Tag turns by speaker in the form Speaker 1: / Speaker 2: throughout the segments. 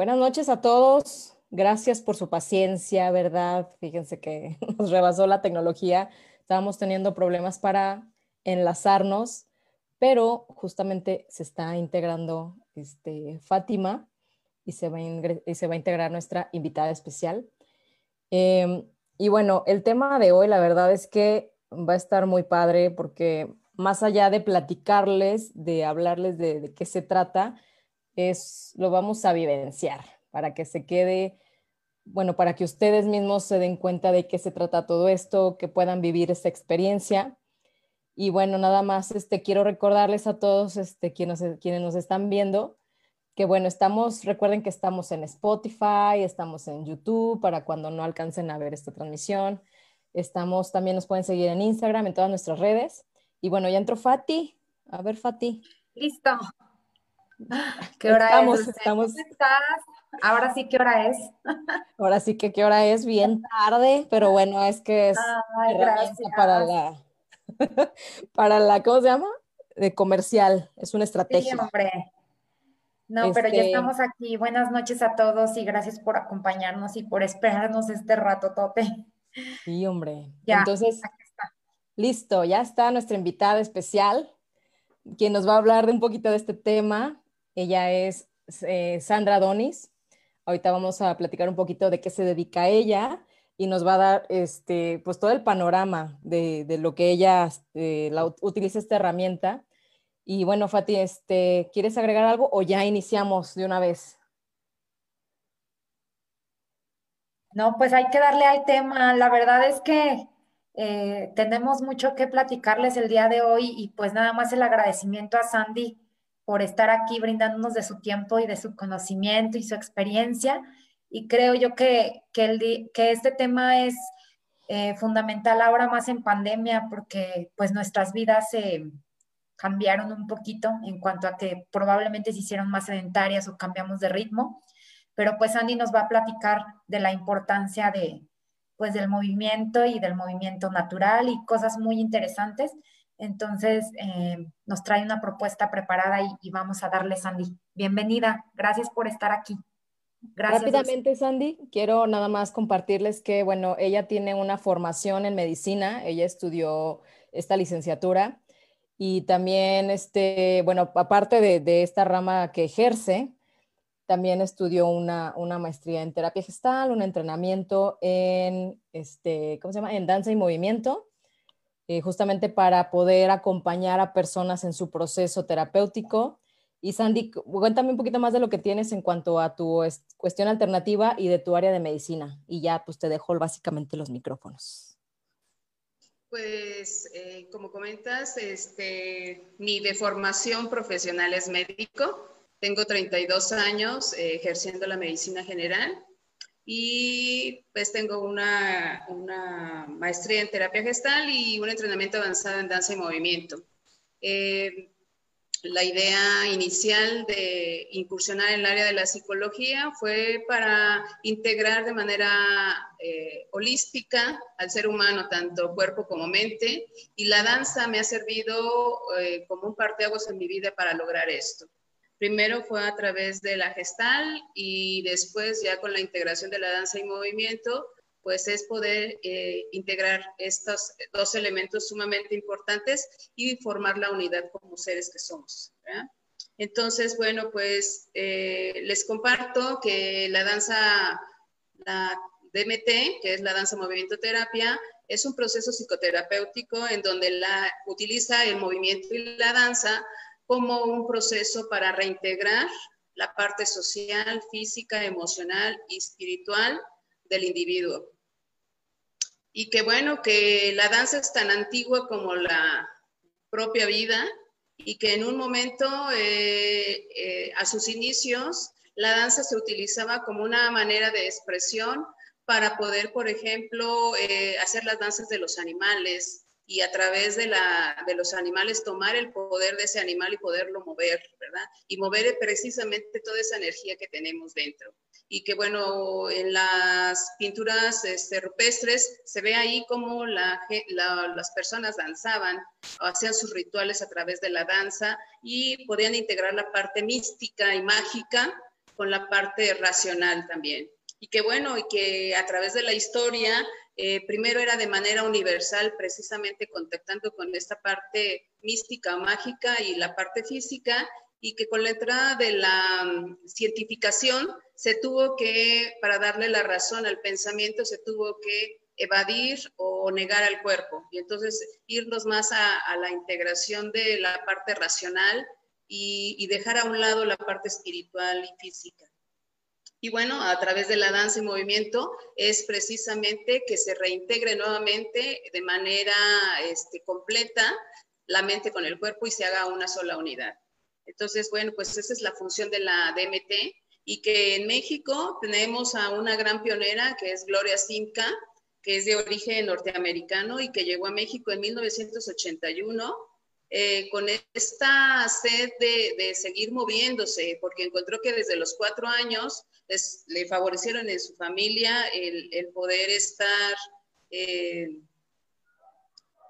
Speaker 1: Buenas noches a todos. Gracias por su paciencia, ¿verdad? Fíjense que nos rebasó la tecnología. Estábamos teniendo problemas para enlazarnos, pero justamente se está integrando este, Fátima y se, va a se va a integrar nuestra invitada especial. Em, y bueno, el tema de hoy, la verdad es que va a estar muy padre porque más allá de platicarles, de hablarles de qué se trata, es, lo vamos a vivenciar para que se quede, bueno, para que ustedes mismos se den cuenta de qué se trata todo esto, que puedan vivir esta experiencia. Y bueno, nada más este, quiero recordarles a todos este, quienes, quienes nos están viendo que bueno, estamos, recuerden que estamos en Spotify, estamos en YouTube para cuando no alcancen a ver esta transmisión. Estamos, también nos pueden seguir en Instagram, en todas nuestras redes. Y bueno, ya entró Fati. A ver, Fati.
Speaker 2: Listo. ¿Qué hora
Speaker 1: estamos, es? Estamos...
Speaker 2: ¿Cómo estás? Ahora sí, ¿qué hora es?
Speaker 1: Ahora sí que qué hora es, bien tarde, pero bueno, es que es
Speaker 2: Ay,
Speaker 1: para la, para la, ¿cómo se llama? De comercial, es una estrategia.
Speaker 2: Sí, hombre. No, este... pero ya este estamos aquí. Buenas noches a todos y gracias por acompañarnos y por esperarnos este rato, Tote.
Speaker 1: Sí, hombre. Ya, Entonces, listo, ya está nuestra invitada especial, quien nos va a hablar de un poquito de este tema. Ella es eh, Sandra Donis. Ahorita vamos a platicar un poquito de qué se dedica ella y nos va a dar este, pues todo el panorama de, lo que ella eh, la, utiliza esta herramienta. Y bueno, Fati, este, ¿quieres agregar algo o ya iniciamos de una vez?
Speaker 2: No, pues hay que darle al tema. La verdad es que eh, tenemos mucho que platicarles el día de hoy y pues nada más el agradecimiento a Sandy por estar aquí brindándonos de su tiempo y de su conocimiento y su experiencia. Y creo yo que, que, este tema es eh, fundamental ahora más en pandemia porque pues nuestras vidas se cambiaron un poquito en cuanto a que probablemente se hicieron más sedentarias o cambiamos de ritmo. Pero pues Andy nos va a platicar de la importancia de, pues del movimiento y del movimiento natural y cosas muy interesantes. Entonces, eh, nos trae una propuesta preparada y, vamos a darle, Sandy. Bienvenida, gracias por estar aquí.
Speaker 1: Gracias. Rápidamente, Sandy, quiero nada más compartirles que, bueno, ella tiene una formación en medicina, ella estudió esta licenciatura y también, este, bueno, aparte de, de esta rama que ejerce, también estudió una, una, maestría en terapia gestal, un entrenamiento en, este, ¿cómo se llama? En danza y movimiento eh, justamente para poder acompañar a personas en su proceso terapéutico. Y Sandy, cuéntame un poquito más de lo que tienes en cuanto a tu cuestión alternativa y de tu área de medicina. Y ya, pues te dejo básicamente los micrófonos.
Speaker 3: Pues, eh, como comentas, este, mi deformación profesional es médico. Tengo 32 años eh, ejerciendo la medicina general y pues tengo una, maestría en terapia gestal y un entrenamiento avanzado en danza y movimiento. Eh, la idea inicial de incursionar en el área de la psicología fue para integrar de manera eh, holística al ser humano, tanto cuerpo como mente, y la danza me ha servido eh, como un parteaguas en mi vida para lograr esto. Primero fue a través de la gestal y después ya con la integración de la danza y movimiento, pues es poder eh, integrar estos dos elementos sumamente importantes y formar la unidad como seres que somos. Entonces, bueno, pues eh, les comparto que la danza, la DMT, que es la danza movimiento terapia, es un proceso psicoterapéutico en donde la, utiliza el movimiento y la danza como un proceso para reintegrar la parte social, física, emocional y espiritual del individuo. Y que bueno, que la danza es tan antigua como la propia vida y que en un momento, eh, eh, a sus inicios, la danza se utilizaba como una manera de expresión para poder, por ejemplo, eh, hacer las danzas de los animales, y a través de, la, de los animales tomar el poder de ese animal y poderlo mover, ¿verdad? Y mover precisamente toda esa energía que tenemos dentro. Y que bueno, en las pinturas este, rupestres se ve ahí como la, la, las personas danzaban hacían sus rituales a través de la danza y podían integrar la parte mística y mágica con la parte racional también. Y que bueno, y que a través de la historia, eh, primero era de manera universal, precisamente contactando con esta parte mística mágica y la parte física, y que con la entrada de la um, cientificación se tuvo que, para darle la razón al pensamiento, se tuvo que evadir o negar al cuerpo. Y entonces irnos más a, la integración de la parte racional y, dejar a un lado la parte espiritual y física. Y bueno, a través de la danza y movimiento es precisamente que se reintegre nuevamente de manera este, completa la mente con el cuerpo y se haga una sola unidad. Entonces, bueno, pues esa es la función de la DMT y que en México tenemos a una gran pionera que es Gloria Simca, que es de origen norteamericano y que llegó a México en 1981 eh, con esta sed de, seguir moviéndose, porque encontró que desde los cuatro años le favorecieron en su familia el, poder estar, eh,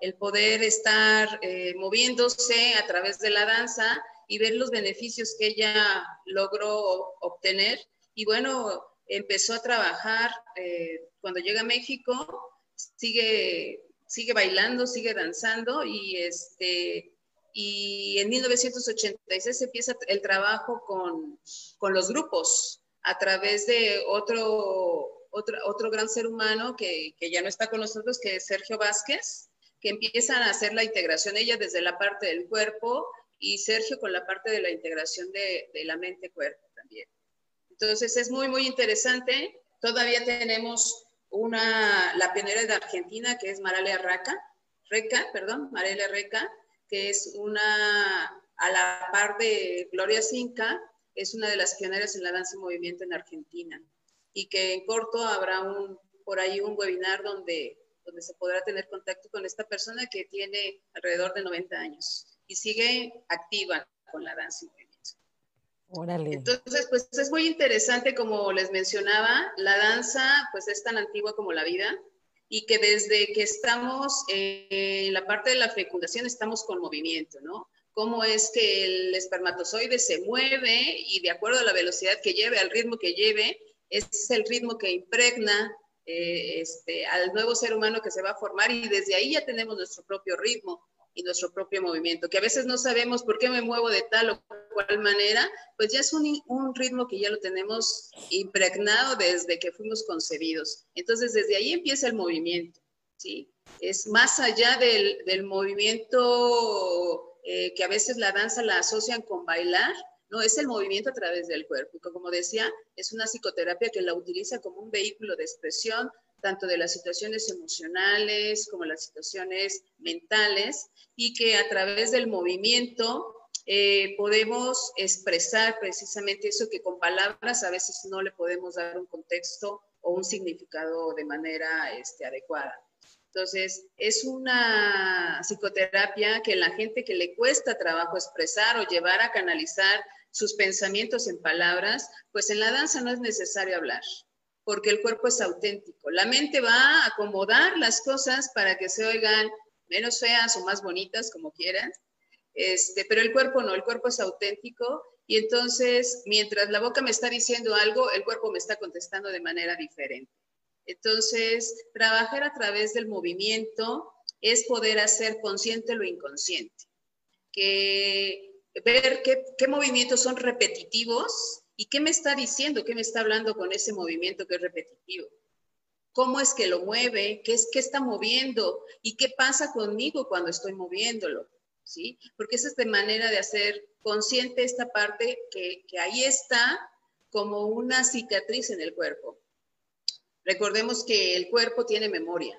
Speaker 3: el poder estar eh, moviéndose a través de la danza y ver los beneficios que ella logró obtener. Y bueno, empezó a trabajar eh, cuando llega a México, sigue, sigue bailando, sigue danzando y, este, y en 1986 empieza el trabajo con, con los grupos a través de otro, otro, otro gran ser humano que, que, ya no está con nosotros, que es Sergio Vázquez, que empiezan a hacer la integración, ella desde la parte del cuerpo, y Sergio con la parte de la integración de, la mente-cuerpo también. Entonces es muy, muy interesante. Todavía tenemos una, la pionera de Argentina, que es Maralia Reca, Reca, perdón, Marelia Reca, que es una, a la par de Gloria Cinca, es una de las pioneras en la danza y movimiento en Argentina. Y que en corto habrá un, por ahí un webinar donde, donde se podrá tener contacto con esta persona que tiene alrededor de 90 años y sigue activa con la danza y movimiento. Órale. Entonces, pues es muy interesante, como les mencionaba, la danza pues es tan antigua como la vida y que desde que estamos en la parte de la fecundación estamos con movimiento, ¿no? Cómo es que el espermatozoide se mueve y de acuerdo a la velocidad que lleve, al ritmo que lleve, es el ritmo que impregna eh, este, al nuevo ser humano que se va a formar y desde ahí ya tenemos nuestro propio ritmo y nuestro propio movimiento, que a veces no sabemos por qué me muevo de tal o cual manera, pues ya es un, un, ritmo que ya lo tenemos impregnado desde que fuimos concebidos. Entonces, desde ahí empieza el movimiento, ¿sí? Es más allá del, del movimiento eh, que a veces la danza la asocian con bailar, no, es el movimiento a través del cuerpo. Como decía, es una psicoterapia que la utiliza como un vehículo de expresión tanto de las situaciones emocionales como las situaciones mentales, y que a través del movimiento eh, podemos expresar precisamente eso que con palabras a veces no le podemos dar un contexto o un significado de manera este, adecuada. Entonces, es una psicoterapia que la gente que le cuesta trabajo expresar o llevar a canalizar sus pensamientos en palabras, pues en la danza no es necesario hablar porque el cuerpo es auténtico. La mente va a acomodar las cosas para que se oigan menos feas o más bonitas, como quieran, este, pero el cuerpo no, el cuerpo es auténtico y entonces mientras la boca me está diciendo algo, el cuerpo me está contestando de manera diferente. Entonces, trabajar a través del movimiento es poder hacer consciente lo inconsciente, que ver qué, movimientos son repetitivos ¿Y qué me está diciendo? ¿Qué me está hablando con ese movimiento que es repetitivo? ¿Cómo es que lo mueve? ¿Qué, es, qué está moviendo? ¿Y qué pasa conmigo cuando estoy moviéndolo? ¿Sí? Porque esa es de manera de hacer consciente esta parte que, que ahí está como una cicatriz en el cuerpo. Recordemos que el cuerpo tiene memoria,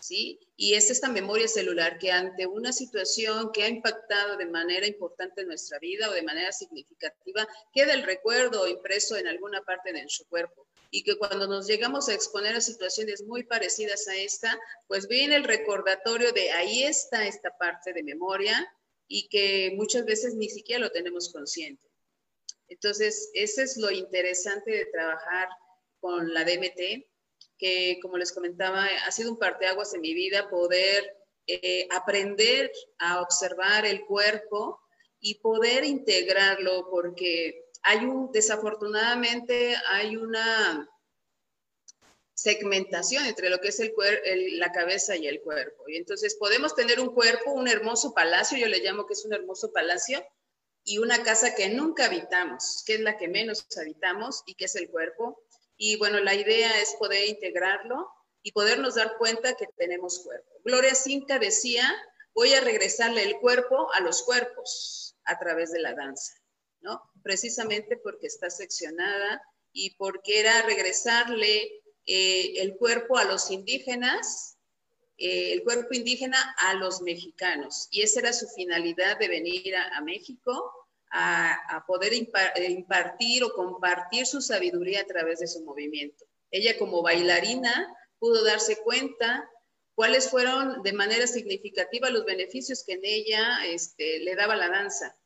Speaker 3: ¿sí? Y es esta memoria celular que ante una situación que ha impactado de manera importante en nuestra vida o de manera significativa, queda el recuerdo impreso en alguna parte de nuestro cuerpo. Y que cuando nos llegamos a exponer a situaciones muy parecidas a esta, pues viene el recordatorio de ahí está esta parte de memoria y que muchas veces ni siquiera lo tenemos consciente. Entonces, ese es lo interesante de trabajar con la DMT, que, como les comentaba, ha sido un parteaguas en mi vida poder eh, aprender a observar el cuerpo y poder integrarlo, porque hay un, desafortunadamente, hay una segmentación entre lo que es el, la cabeza y el cuerpo. Y entonces podemos tener un cuerpo, un hermoso palacio, yo le llamo que es un hermoso palacio, y una casa que nunca habitamos, que es la que menos habitamos y que es el cuerpo. Y bueno, la idea es poder integrarlo y podernos dar cuenta que tenemos cuerpo. Gloria Cinca decía, voy a regresarle el cuerpo a los cuerpos a través de la danza, ¿no? Precisamente porque está seccionada y porque era regresarle eh, el cuerpo a los indígenas, eh, el cuerpo indígena a los mexicanos. Y esa era su finalidad de venir a, México, a, poder eh, impartir o compartir su sabiduría a través de su movimiento. Ella como bailarina pudo darse cuenta cuáles fueron de manera significativa los beneficios que en ella este, le daba la danza.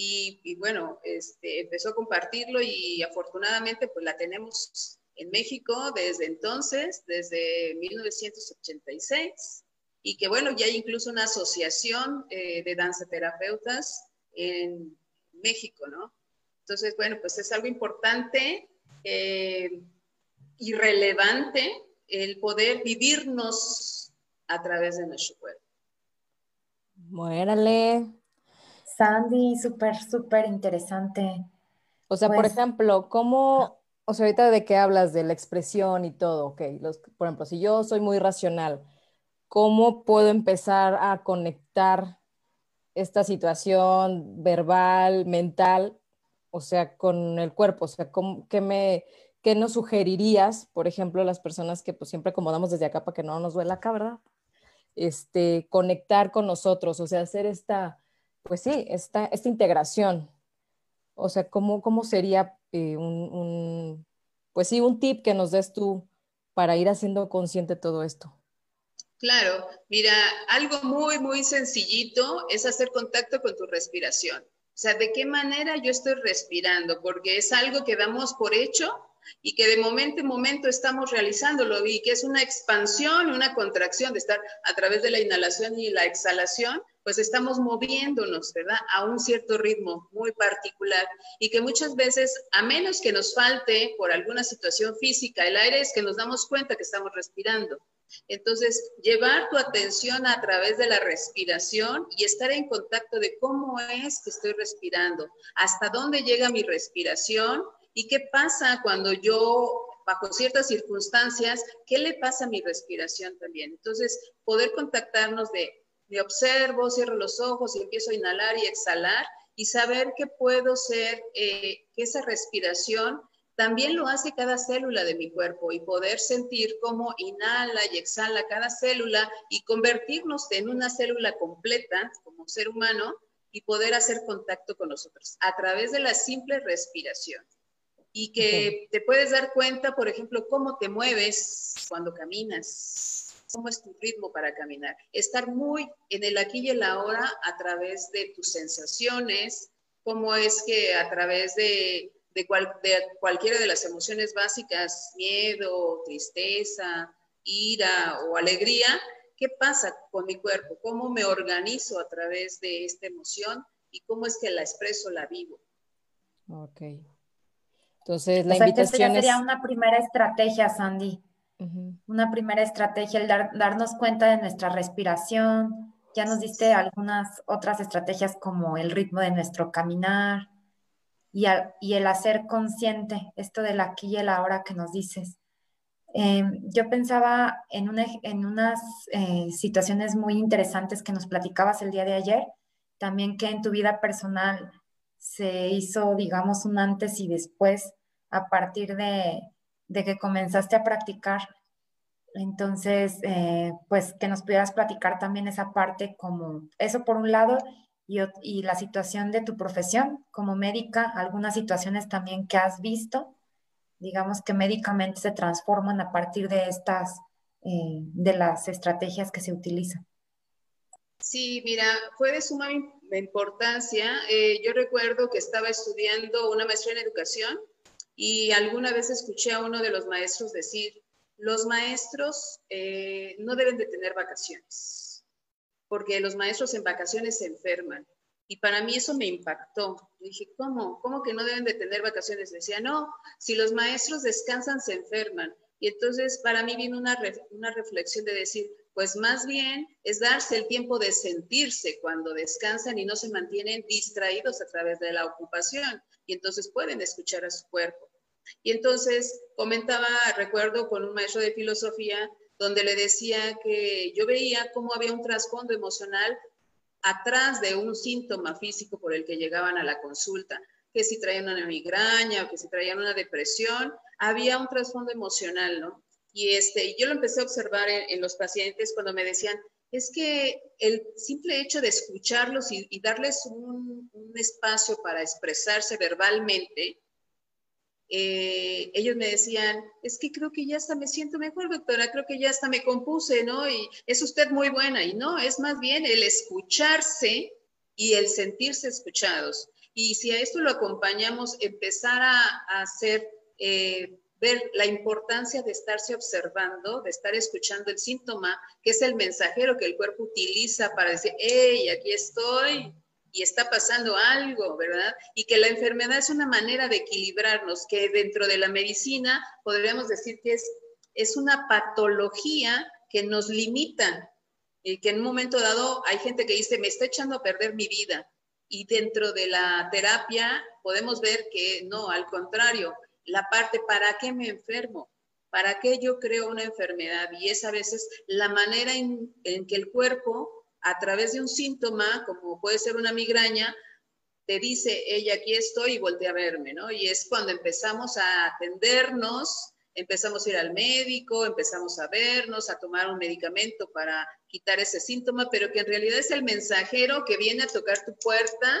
Speaker 3: Y, bueno, este, empezó a compartirlo y afortunadamente pues la tenemos en México desde entonces, desde 1986, y que bueno, ya hay incluso una asociación eh, de danzaterapeutas en México, ¿no? Entonces, bueno, pues es algo importante eh, y relevante el poder vivirnos a través de nuestro cuerpo.
Speaker 1: Muérale.
Speaker 2: Sandy, súper, súper interesante.
Speaker 1: O sea, por pues ejemplo, ¿cómo o sea, ahorita de qué hablas de la expresión y todo, ok, los, por ejemplo, si yo soy muy racional, ¿cómo puedo empezar a conectar esta situación verbal, mental, o sea, con el cuerpo? O sea, ¿qué, me, ¿qué nos sugerirías, por ejemplo, las personas que pues siempre acomodamos desde acá para que no nos duela acá, ¿verdad? Este, conectar con nosotros, o sea, hacer esta, pues sí, esta, esta integración. O sea, ¿cómo, cómo sería eh, un, pues sí, un tip que nos des tú para ir haciendo consciente todo esto.
Speaker 3: Claro, mira, algo muy, muy sencillito es hacer contacto con tu respiración. O sea, ¿de qué manera yo estoy respirando? Porque es algo que damos por hecho y que de momento en momento estamos realizándolo y que es una expansión, una contracción de estar a través de la inhalación y la exhalación, pues estamos moviéndonos, ¿verdad? A un cierto ritmo muy particular y que muchas veces, a menos que nos falte por alguna situación física el aire, es que nos damos cuenta que estamos respirando. Entonces, llevar tu atención a través de la respiración y estar en contacto de cómo es que estoy respirando, hasta dónde llega mi respiración y qué pasa cuando yo bajo ciertas circunstancias, ¿qué le pasa a mi respiración también? Entonces, poder contactarnos de me observo, cierro los ojos y empiezo a inhalar y exhalar y saber que puedo ser, eh, que esa respiración también lo hace cada célula de mi cuerpo y poder sentir cómo inhala y exhala cada célula y convertirnos en una célula completa como ser humano y poder hacer contacto con nosotros a través de la simple respiración. Y que te puedes dar cuenta, por ejemplo, cómo te mueves cuando caminas, cómo es tu ritmo para caminar. Estar muy en el aquí y el ahora a través de tus sensaciones, cómo es que a través de, de, cualquiera de las emociones básicas, miedo, tristeza, ira o alegría, ¿qué pasa con mi cuerpo? ¿Cómo me organizo a través de esta emoción y cómo es que la expreso, la vivo?
Speaker 1: Ok. Entonces, la invitación
Speaker 2: sería una primera estrategia, Sandy. Una primera estrategia, el darnos cuenta de nuestra respiración. Ya nos diste algunas otras estrategias como el ritmo de nuestro caminar y, el hacer consciente esto del aquí y el ahora que nos dices. Em, yo pensaba en, unas eh, situaciones muy interesantes que nos platicabas el día de ayer, también que en tu vida personal se hizo, digamos, un antes y después a partir de, de que comenzaste a practicar. Entonces, eh, pues que nos pudieras platicar también esa parte como eso por un lado y, y, la situación de tu profesión como médica, algunas situaciones también que has visto, digamos que médicamente se transforman a partir de estas, eh, de las estrategias que se utilizan.
Speaker 3: Sí, mira, fue de suma importancia. Eh, yo recuerdo que estaba estudiando una maestría en educación y alguna vez escuché a uno de los maestros decir, los maestros eh, no deben de tener vacaciones, porque los maestros en vacaciones se enferman. Y para mí eso me impactó. Dije, ¿cómo? ¿Cómo que no deben de tener vacaciones? Decía, no, si los maestros descansan, se enferman. Y entonces para mí vino una, una reflexión de decir, pues más bien es darse el tiempo de sentirse cuando descansan y no se mantienen distraídos a través de la ocupación. Y entonces pueden escuchar a su cuerpo. Y entonces comentaba, recuerdo con un maestro de filosofía, donde le decía que yo veía cómo había un trasfondo emocional atrás de un síntoma físico por el que llegaban a la consulta, que si traían una migraña o que si traían una depresión, había un trasfondo emocional, ¿no? Y este, yo lo empecé a observar en, los pacientes cuando me decían, es que el simple hecho de escucharlos y, darles un, espacio para expresarse verbalmente, eh, ellos me decían, es que creo que ya hasta me siento mejor, doctora, creo que ya hasta me compuse, ¿no? Y es usted muy buena. Y no, es más bien el escucharse y el sentirse escuchados. Y si a esto lo acompañamos, empezar a, hacer, eh, ver la importancia de estarse observando, de estar escuchando el síntoma, que es el mensajero que el cuerpo utiliza para decir, hey, aquí estoy, y está pasando algo, ¿verdad? Y que la enfermedad es una manera de equilibrarnos, que dentro de la medicina podríamos decir que es, es una patología que nos limita, y que en un momento dado hay gente que dice, me está echando a perder mi vida. Y dentro de la terapia podemos ver que no, al contrario, la parte, ¿para qué me enfermo? ¿Para qué yo creo una enfermedad? Y es a veces la manera en, en que el cuerpo a través de un síntoma, como puede ser una migraña, te dice, ella, aquí estoy y voltea a verme, ¿no? Y es cuando empezamos a atendernos, empezamos a ir al médico, empezamos a vernos, a tomar un medicamento para quitar ese síntoma, pero que en realidad es el mensajero que viene a tocar tu puerta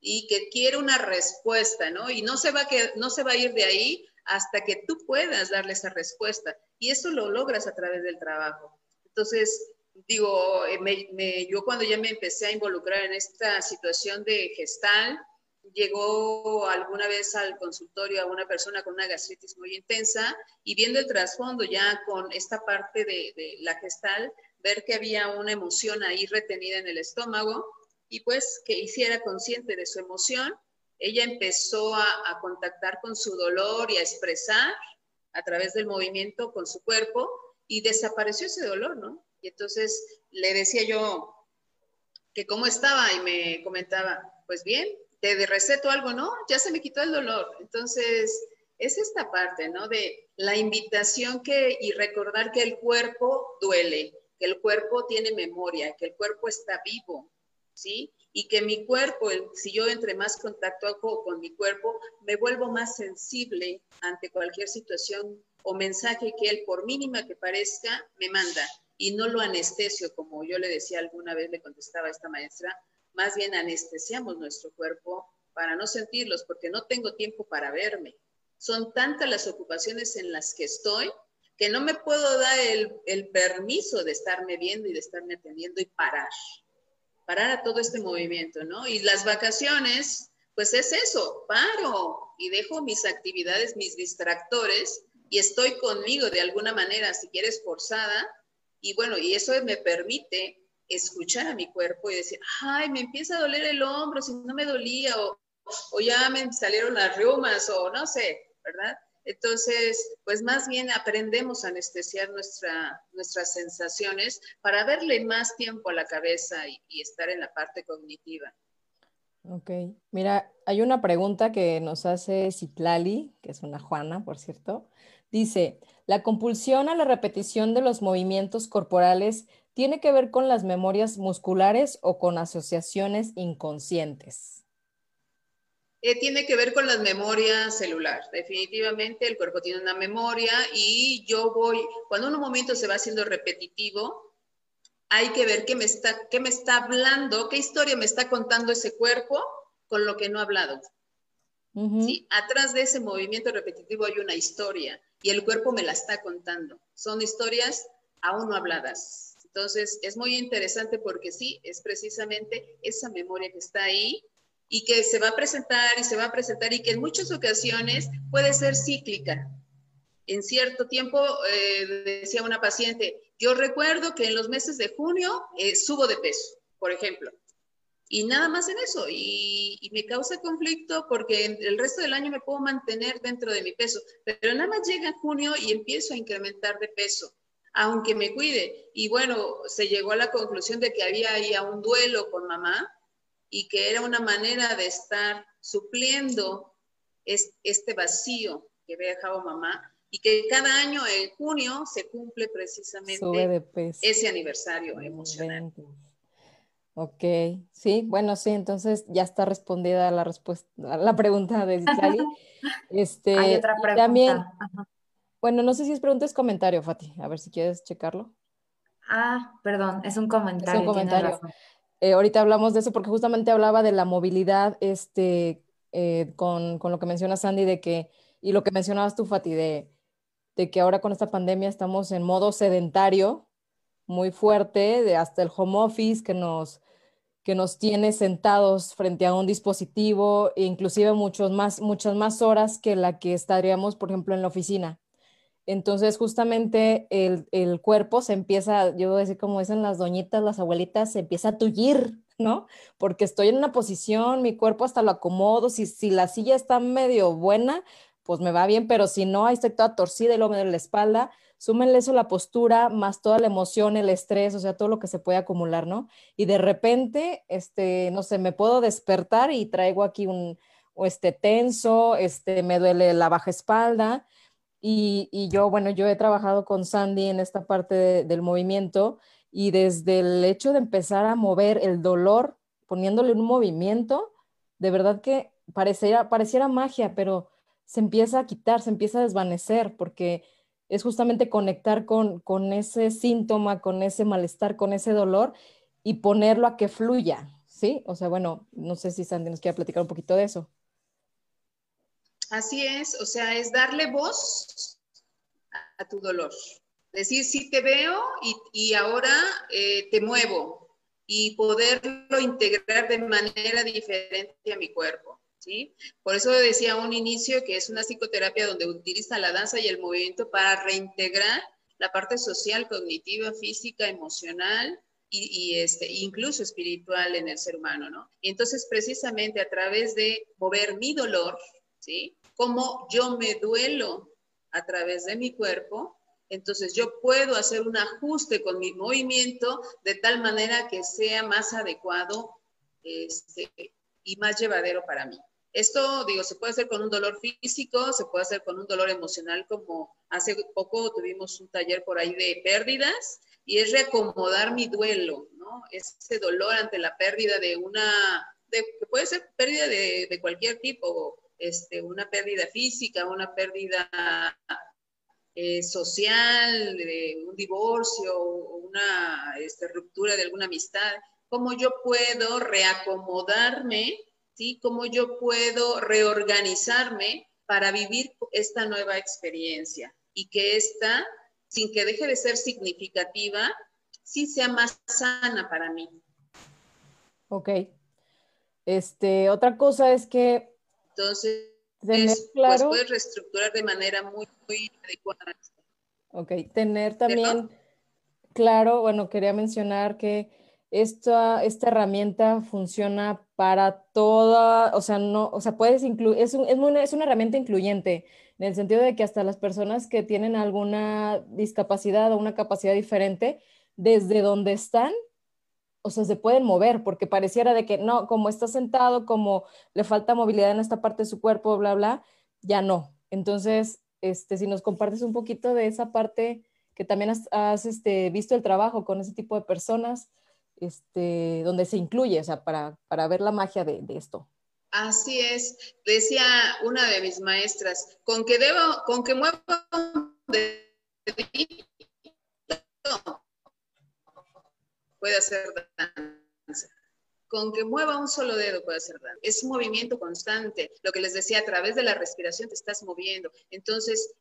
Speaker 3: y que quiere una respuesta, ¿no? Y no se va, que, no se va a ir de ahí hasta que tú puedas darle esa respuesta. Y eso lo logras a través del trabajo. Entonces, digo, eh, yo cuando ya me empecé a involucrar en esta situación de gestal, llegó alguna vez al consultorio a una persona con una gastritis muy intensa y viendo el trasfondo ya con esta parte de, la gestal, ver que había una emoción ahí retenida en el estómago y pues que hiciera consciente de su emoción, ella empezó a, a contactar con su dolor y a expresar a través del movimiento con su cuerpo y desapareció ese dolor, ¿no? Y entonces le decía yo que cómo estaba y me comentaba, pues bien, te receto algo, ¿no? Ya se me quitó el dolor. Entonces, es esta parte, ¿no? De la invitación que, y recordar que el cuerpo duele, que el cuerpo tiene memoria, que el cuerpo está vivo, ¿sí? Y que mi cuerpo, si yo entre más contacto con mi cuerpo, me vuelvo más sensible ante cualquier situación o mensaje que él, por mínima que parezca, me manda y no lo anestesio, como yo le decía alguna vez, le contestaba a esta maestra, más bien anestesiamos nuestro cuerpo para no sentirlos, porque no tengo tiempo para verme. Son tantas las ocupaciones en las que estoy que no me puedo dar el, el permiso de estarme viendo y de estarme atendiendo y parar, parar a todo este movimiento, ¿no? Y las vacaciones, pues es eso, paro y dejo mis actividades, mis distractores y estoy conmigo de alguna manera, si quieres forzada, y bueno, y eso me permite escuchar a mi cuerpo y decir, ay, me empieza a doler el hombro si no me dolía, o, ya me salieron las reumas, o no sé, ¿verdad? Entonces, pues más bien aprendemos a anestesiar nuestra, nuestras sensaciones para darle más tiempo a la cabeza y, y, estar en la parte cognitiva.
Speaker 1: Ok, mira, hay una pregunta que nos hace Citlali, que es una Juana, por cierto. Dice, la compulsión a la repetición de los movimientos corporales tiene que ver con las memorias musculares o con asociaciones inconscientes.
Speaker 3: Eh, tiene que ver con las memorias celular. Definitivamente el cuerpo tiene una memoria y yo voy, cuando un momento se va haciendo repetitivo, hay que ver qué me está, qué me está hablando, qué historia me está contando ese cuerpo con lo que no ha hablado. ¿Sí? Atrás de ese movimiento repetitivo hay una historia y el cuerpo me la está contando. Son historias aún no habladas. Entonces, es muy interesante porque sí, es precisamente esa memoria que está ahí y que se va a presentar y se va a presentar y que en muchas ocasiones puede ser cíclica. En cierto tiempo, eh, decía una paciente, yo recuerdo que en los meses de junio eh, subo de peso, por ejemplo. Y nada más en eso. Y, me causa conflicto porque el resto del año me puedo mantener dentro de mi peso, pero nada más llega junio y empiezo a incrementar de peso, aunque me cuide. Y bueno, se llegó a la conclusión de que había ahí un duelo con mamá y que era una manera de estar supliendo este vacío que había dejado mamá y que cada año en junio se cumple precisamente ese aniversario emocional.
Speaker 1: Ok, sí, bueno, sí, entonces ya está respondida la respuesta, la pregunta de Citlali.
Speaker 2: Este, Hay otra pregunta.
Speaker 1: También, bueno, no sé si es pregunta o es comentario, Fati, a ver si quieres checarlo.
Speaker 2: Ah, perdón, es un comentario.
Speaker 1: Es un comentario. Eh, ahorita hablamos de eso porque justamente hablaba de la movilidad, este, eh, con, con, lo que menciona Sandy, de que, y lo que mencionabas tú, Fati, de, de que ahora con esta pandemia estamos en modo sedentario, muy fuerte, de hasta el home office que nos, que nos tiene sentados frente a un dispositivo, e inclusive muchos más, muchas más horas que la que estaríamos, por ejemplo, en la oficina. Entonces, justamente el, el cuerpo se empieza, yo voy a decir como dicen las doñitas, las abuelitas, se empieza a tullir, ¿no? Porque estoy en una posición, mi cuerpo hasta lo acomodo, si, si la silla está medio buena, pues me va bien, pero si no, ahí estoy toda torcida y luego me duele la espalda, súmenle eso la postura, más toda la emoción, el estrés, o sea, todo lo que se puede acumular, ¿no? Y de repente, este, no sé, me puedo despertar y traigo aquí un, este, tenso, este, me duele la baja espalda. Y, y yo, bueno, yo he trabajado con Sandy en esta parte del movimiento y desde el hecho de empezar a mover el dolor, poniéndole un movimiento, de verdad que pareciera, pareciera magia, pero se empieza a quitar, se empieza a desvanecer, porque es justamente conectar con, con ese síntoma, con ese malestar, con ese dolor y ponerlo a que fluya, ¿sí? O sea, bueno, no sé si Sandy nos quiere platicar un poquito de eso.
Speaker 3: Así es, o sea, es darle voz a, tu dolor. Decir, sí te veo y, y ahora eh, te muevo y poderlo integrar de manera diferente a mi cuerpo. Por eso decía un inicio que es una psicoterapia donde utiliza la danza y el movimiento para reintegrar la parte social, cognitiva, física, emocional y, este, incluso espiritual en el ser humano, ¿no? Y entonces precisamente a través de mover mi dolor, ¿sí? Como yo me duelo a través de mi cuerpo, entonces yo puedo hacer un ajuste con mi movimiento de tal manera que sea más adecuado este, y más llevadero para mí. Esto, digo, se puede hacer con un dolor físico, se puede hacer con un dolor emocional, como hace poco tuvimos un taller por ahí de pérdidas, y es reacomodar mi duelo, ¿no? Ese dolor ante la pérdida de una, que puede ser pérdida de, de, cualquier tipo, este, una pérdida física, una pérdida eh, social, un divorcio, una este, ruptura de alguna amistad, cómo yo puedo reacomodarme ¿sí? Cómo yo puedo reorganizarme para vivir esta nueva experiencia y que esta, sin que deje de ser significativa, sí sea más sana para mí.
Speaker 1: Ok. Este, otra cosa es que...
Speaker 3: Entonces, pues puedes reestructurar de manera muy, muy adecuada.
Speaker 1: Ok, tener también claro, bueno, quería mencionar que esta, esta herramienta funciona para toda, o sea, no, o sea, puedes incluir, es, es, es, una herramienta incluyente, en el sentido de que hasta las personas que tienen alguna discapacidad o una capacidad diferente, desde donde están, o sea, se pueden mover, porque pareciera de que no, como está sentado, como le falta movilidad en esta parte de su cuerpo, bla, bla, ya no. Entonces, este, si nos compartes un poquito de esa parte que también has, has este, visto el trabajo con ese tipo de personas, este, donde se incluye, o sea, para, para ver la magia de, de, esto.
Speaker 3: Así es, decía una de mis maestras, con que debo, con que mueva puede hacer danza con que mueva un solo dedo puede hacer daño. Es un movimiento constante. Lo que les decía, a través de la respiración te estás moviendo. Entonces,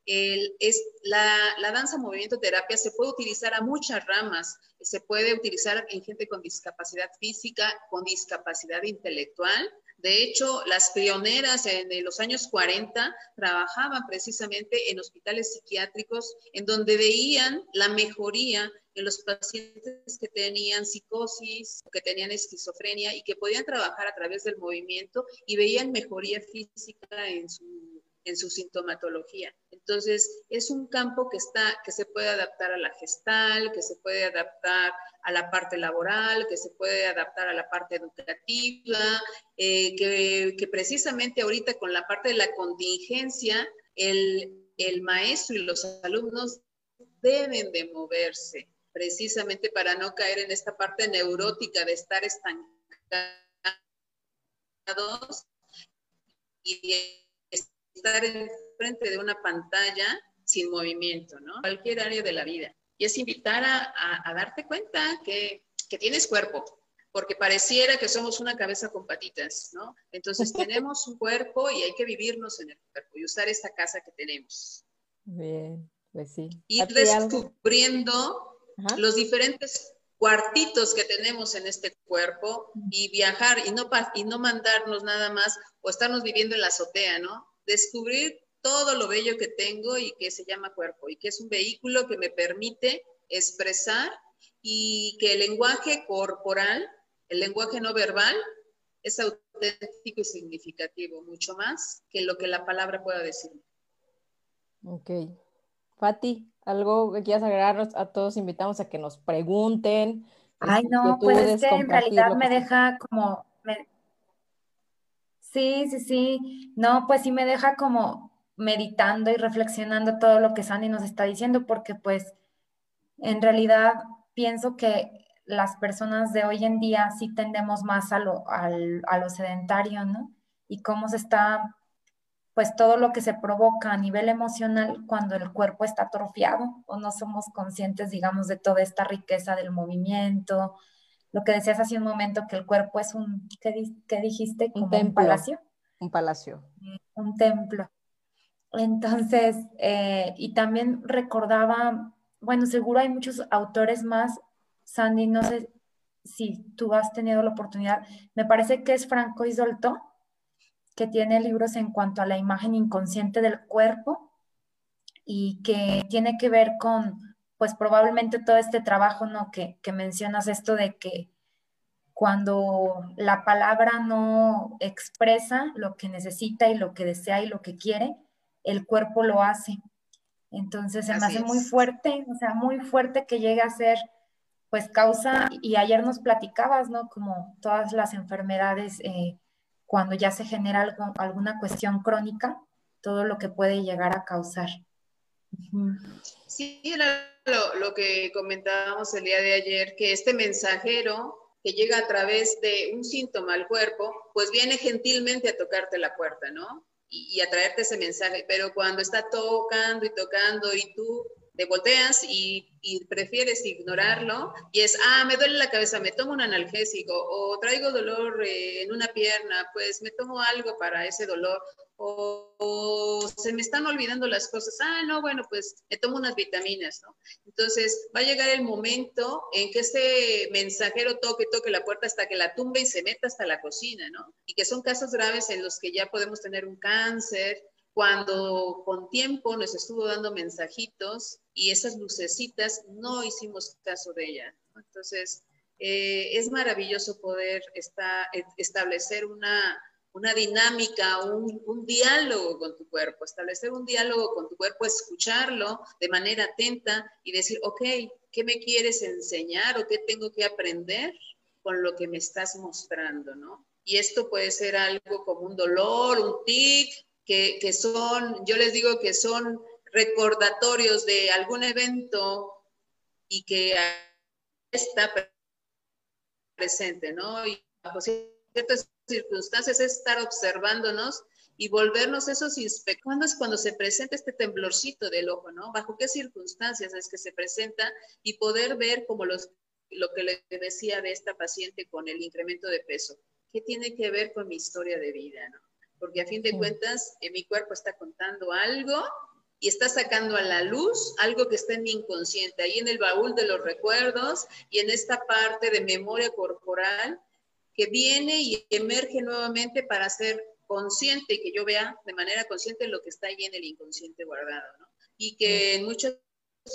Speaker 3: la, la danza movimiento terapia se puede utilizar a muchas ramas. Se puede utilizar en gente con discapacidad física, con discapacidad intelectual, De hecho, las pioneras en los años 40 trabajaban precisamente en hospitales psiquiátricos en donde veían la mejoría en los pacientes que tenían psicosis, que tenían esquizofrenia y que podían trabajar a través del movimiento y veían mejoría física en su en su sintomatología. Entonces, es un campo que, está, que se puede adaptar a la gestal, que se puede adaptar a la parte laboral, que se puede adaptar a la parte educativa, eh, que, precisamente ahorita con la parte de la contingencia, el, el maestro y los alumnos deben de moverse, precisamente para no caer en esta parte neurótica de estar estancados y estar frente de una pantalla sin movimiento, ¿no? Cualquier área de la vida. Y es invitar a, darte cuenta que, que tienes cuerpo, porque pareciera que somos una cabeza con patitas, ¿no? Entonces tenemos un cuerpo y hay que vivirnos en el cuerpo y usar esta casa que tenemos.
Speaker 1: Bien, pues sí.
Speaker 3: Ir descubriendo los diferentes cuartitos que tenemos en este cuerpo y viajar y no, y no mandarnos nada más o estarnos viviendo en la azotea, ¿no? descubrir todo lo bello que tengo y que se llama cuerpo y que es un vehículo que me permite expresar y que el lenguaje corporal, el lenguaje no verbal, es auténtico y significativo, mucho más que lo que la palabra pueda decir.
Speaker 1: Ok. Fati, ¿algo que quieras agregarnos? A todos invitamos a que nos pregunten.
Speaker 2: Ay, no, pues es que en realidad me deja como, Sí, sí, sí. No, pues sí me deja como meditando y reflexionando todo lo que Sandy nos está diciendo, porque pues en realidad pienso que las personas de hoy en día sí tendemos más a lo, a lo sedentario, ¿no? Y cómo se está, pues todo lo que se provoca a nivel emocional cuando el cuerpo está atrofiado o no somos conscientes, digamos, de toda esta riqueza del movimiento, lo que decías hace un momento, que el cuerpo es un, ¿qué, dijiste?
Speaker 1: un, templo,
Speaker 2: un palacio.
Speaker 1: Un palacio.
Speaker 2: Un templo. Entonces, eh, y también recordaba, bueno, seguro hay muchos autores más, Sandy, no sé si tú has tenido la oportunidad, me parece que es Franco Isolto, que tiene libros en cuanto a la imagen inconsciente del cuerpo y que tiene que ver con pues probablemente todo este trabajo, ¿no? Que, mencionas esto de que cuando la palabra no expresa lo que necesita y lo que desea y lo que quiere, el cuerpo lo hace. Entonces se me hace muy fuerte, o sea, muy fuerte que llegue a ser pues causa, y ayer nos platicabas, ¿no? Como todas las enfermedades, eh, cuando ya se genera alguna cuestión crónica, todo lo que puede llegar a causar.
Speaker 3: Sí, era lo, que comentábamos el día de ayer, que este mensajero que llega a través de un síntoma al cuerpo, pues viene gentilmente a tocarte la puerta, ¿no? Y a traerte ese mensaje, pero cuando está tocando y tocando y tú te volteas y, prefieres ignorarlo y es, ah, me duele la cabeza, me tomo un analgésico o traigo dolor eh, en una pierna, pues me tomo algo para ese dolor o, se me están olvidando las cosas, ah, no, bueno, pues me tomo unas vitaminas, ¿no? Entonces va a llegar el momento en que este mensajero toque, toque la puerta hasta que la tumbe y se meta hasta la cocina, ¿no? Y que son casos graves en los que ya podemos tener un cáncer, cuando con tiempo nos estuvo dando mensajitos y esas lucecitas no hicimos caso de ella. Entonces, eh, es maravilloso poder establecer una, una dinámica, un, un, diálogo con tu cuerpo, establecer un diálogo con tu cuerpo, escucharlo de manera atenta y decir, ok, ¿qué me quieres enseñar o qué tengo que aprender con lo que me estás mostrando, ¿no? Y esto puede ser algo como un dolor, un tic, que, son, yo les digo que son recordatorios de algún evento y que está presente, ¿no? Y bajo ciertas circunstancias es estar observándonos y volvernos esos inspectores. ¿Cuándo es cuando se presenta este temblorcito del ojo, no? ¿Bajo qué circunstancias es que se presenta? Y poder ver como los, lo que le decía de esta paciente con el incremento de peso. ¿Qué tiene que ver con mi historia de vida, no? Porque a fin de cuentas eh, mi cuerpo está contando algo y está sacando a la luz algo que está en mi inconsciente, ahí en el baúl de los recuerdos y en esta parte de memoria corporal que viene y emerge nuevamente para ser consciente y que yo vea de manera consciente lo que está ahí en el inconsciente guardado, ¿no? Y que en muchas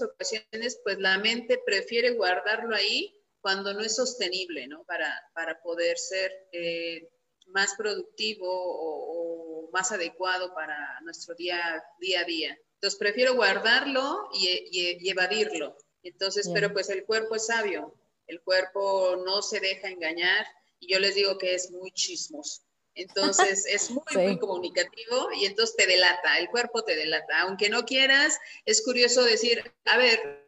Speaker 3: ocasiones, pues la mente prefiere guardarlo ahí cuando no es sostenible, ¿no? Para, para poder ser eh, más productivo o, más adecuado para nuestro día, día a día. Entonces, prefiero guardarlo y, evadirlo. Entonces, pero pues el cuerpo es sabio, el cuerpo no se deja engañar y yo les digo que es muy chismoso. Entonces es muy, muy comunicativo y entonces te delata, el cuerpo te delata. Aunque no quieras, es curioso decir, a ver,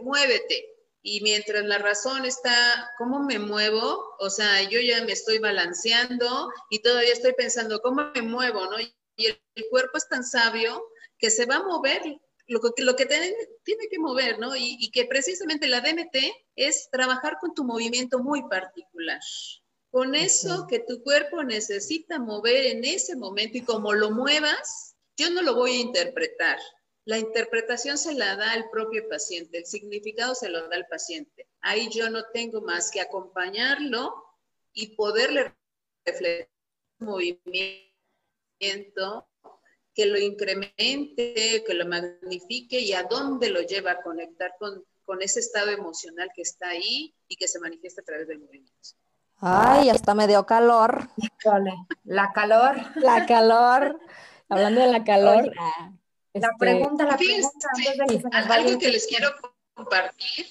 Speaker 3: muévete. Y mientras la razón está, ¿cómo me muevo? O sea, yo ya me estoy balanceando y todavía estoy pensando, ¿cómo me muevo? ¿no? Y el, cuerpo es tan sabio que se va a mover lo que, lo que tiene, tiene que mover, ¿no? Y, y que precisamente la DMT es trabajar con tu movimiento muy particular con eso que tu cuerpo necesita mover en ese momento y como lo muevas, yo no lo voy a interpretar. La interpretación se la da al propio paciente, el significado se lo da al paciente. Ahí yo no tengo más que acompañarlo y poderle reflejar un movimiento que lo incremente, que lo magnifique y a dónde lo lleva a conectar con, con ese estado emocional que está ahí y que se manifiesta a través del movimiento.
Speaker 1: Ay, hasta me dio calor.
Speaker 2: La calor.
Speaker 1: La calor. Hablando de la calor.
Speaker 2: la este, pregunta, la pregunta.
Speaker 3: algo que les quiero compartir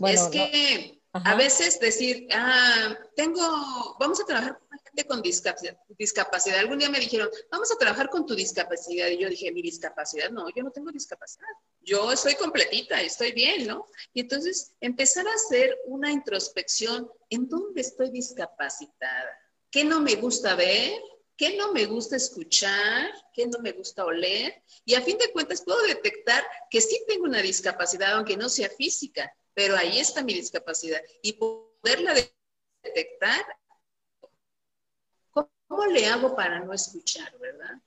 Speaker 3: es que a veces decir, ah, tengo, vamos a trabajar con gente con discapacidad, discapacidad. Algún día me dijeron, vamos a trabajar con tu discapacidad. Y yo dije, mi discapacidad, no, yo no tengo discapacidad. Yo estoy completita, estoy bien, ¿no? Y entonces empezar a hacer una introspección, ¿en dónde estoy discapacitada? ¿Qué no me gusta ver? ¿Qué no me gusta escuchar? ¿Qué no me gusta oler? Y a fin de cuentas puedo detectar que sí tengo una discapacidad, aunque no sea física pero ahí está mi discapacidad y poderla detectar, ¿cómo le hago para no escuchar, verdad?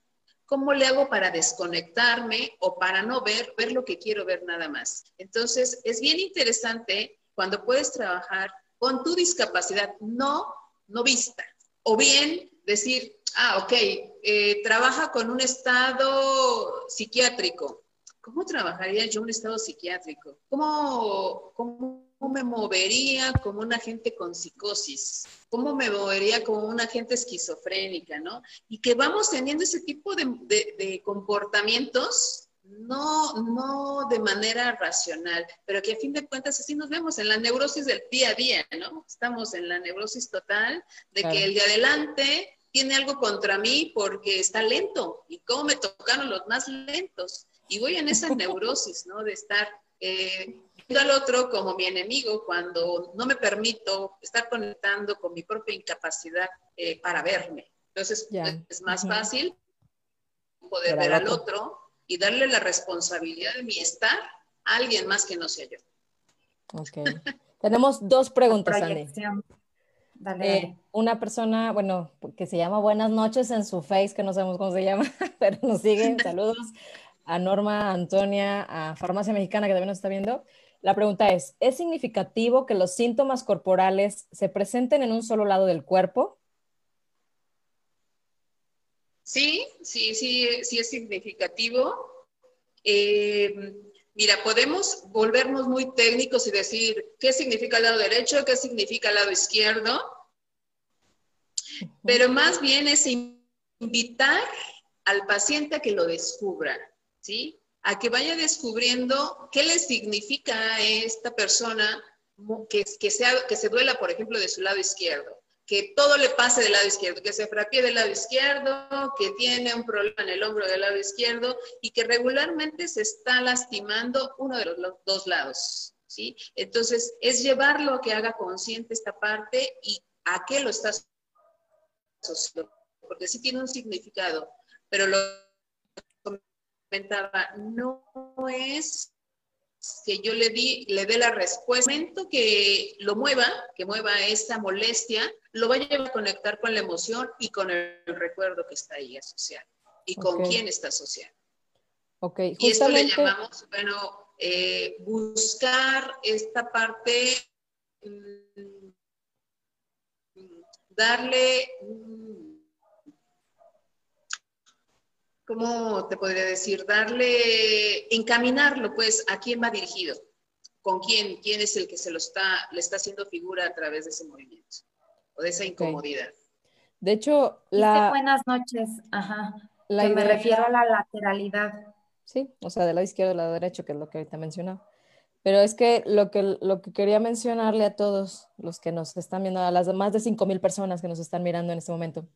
Speaker 3: ¿Cómo le hago para desconectarme o para no ver, ver lo que quiero ver nada más? Entonces, es bien interesante cuando puedes trabajar con tu discapacidad no, no vista. O bien decir, ah, ok, eh, trabaja con un estado psiquiátrico. ¿cómo trabajaría yo un estado psiquiátrico? ¿Cómo, cómo me movería como una gente con psicosis? ¿Cómo me movería como una gente esquizofrénica? ¿no? Y que vamos teniendo ese tipo de, de, comportamientos no, no de manera racional, pero que a fin de cuentas así nos vemos en la neurosis del día a día, ¿no? Estamos en la neurosis total de que el de adelante tiene algo contra mí porque está lento y cómo me tocaron los más lentos. Y voy en esa neurosis, ¿no? De estar eh, viendo al otro como mi enemigo cuando no me permito estar conectando con mi propia incapacidad eh, para verme. Entonces, es más fácil poder ver al otro y darle la responsabilidad de mi estar a alguien más que no sea yo.
Speaker 1: Ok. Tenemos dos preguntas, Andy. Eh, una persona, bueno, que se llama Buenas noches en su face, que no sabemos cómo se llama, pero nos siguen. Saludos a Norma, a Antonia, a Farmacia Mexicana que también nos está viendo. La pregunta es, ¿es significativo que los síntomas corporales se presenten en un solo lado del cuerpo?
Speaker 3: Sí, sí, sí, sí es significativo. Eh, mira, podemos volvernos muy técnicos y decir qué significa el lado derecho, qué significa el lado izquierdo, pero más bien es invitar al paciente a que lo descubra. ¿sí? A que vaya descubriendo qué le significa a esta persona que, que, sea, que se duela, por ejemplo, de su lado izquierdo, que todo le pase del lado izquierdo, que se frapee del lado izquierdo, que tiene un problema en el hombro del lado izquierdo y que regularmente se está lastimando uno de los, dos lados. ¿sí? Entonces, es llevarlo a que haga consciente esta parte y a qué lo estás asociando, porque sí tiene un significado, pero lo no es que yo le, di, le dé la respuesta. El momento que lo mueva, que mueva esa molestia, lo vaya a conectar con la emoción y con el recuerdo que está ahí asociado y con quién está asociado.
Speaker 1: Okay.
Speaker 3: Y esto le llamamos, bueno, eh, buscar esta parte mm, darle, ¿cómo te podría decir? Darle, encaminarlo, pues, a quién va dirigido, con quién, quién es el que se lo está, le está haciendo figura a través de ese movimiento o de esa incomodidad.
Speaker 1: De hecho, la...
Speaker 2: buenas noches, ajá. La me refiero a la lateralidad.
Speaker 1: Sí, o sea, del lado izquierdo del lado derecho, que es lo que ahorita mencionaba. Pero es que lo, que lo que quería mencionarle a todos los que nos están viendo, a las más de 5.000 personas que nos están mirando en este momento,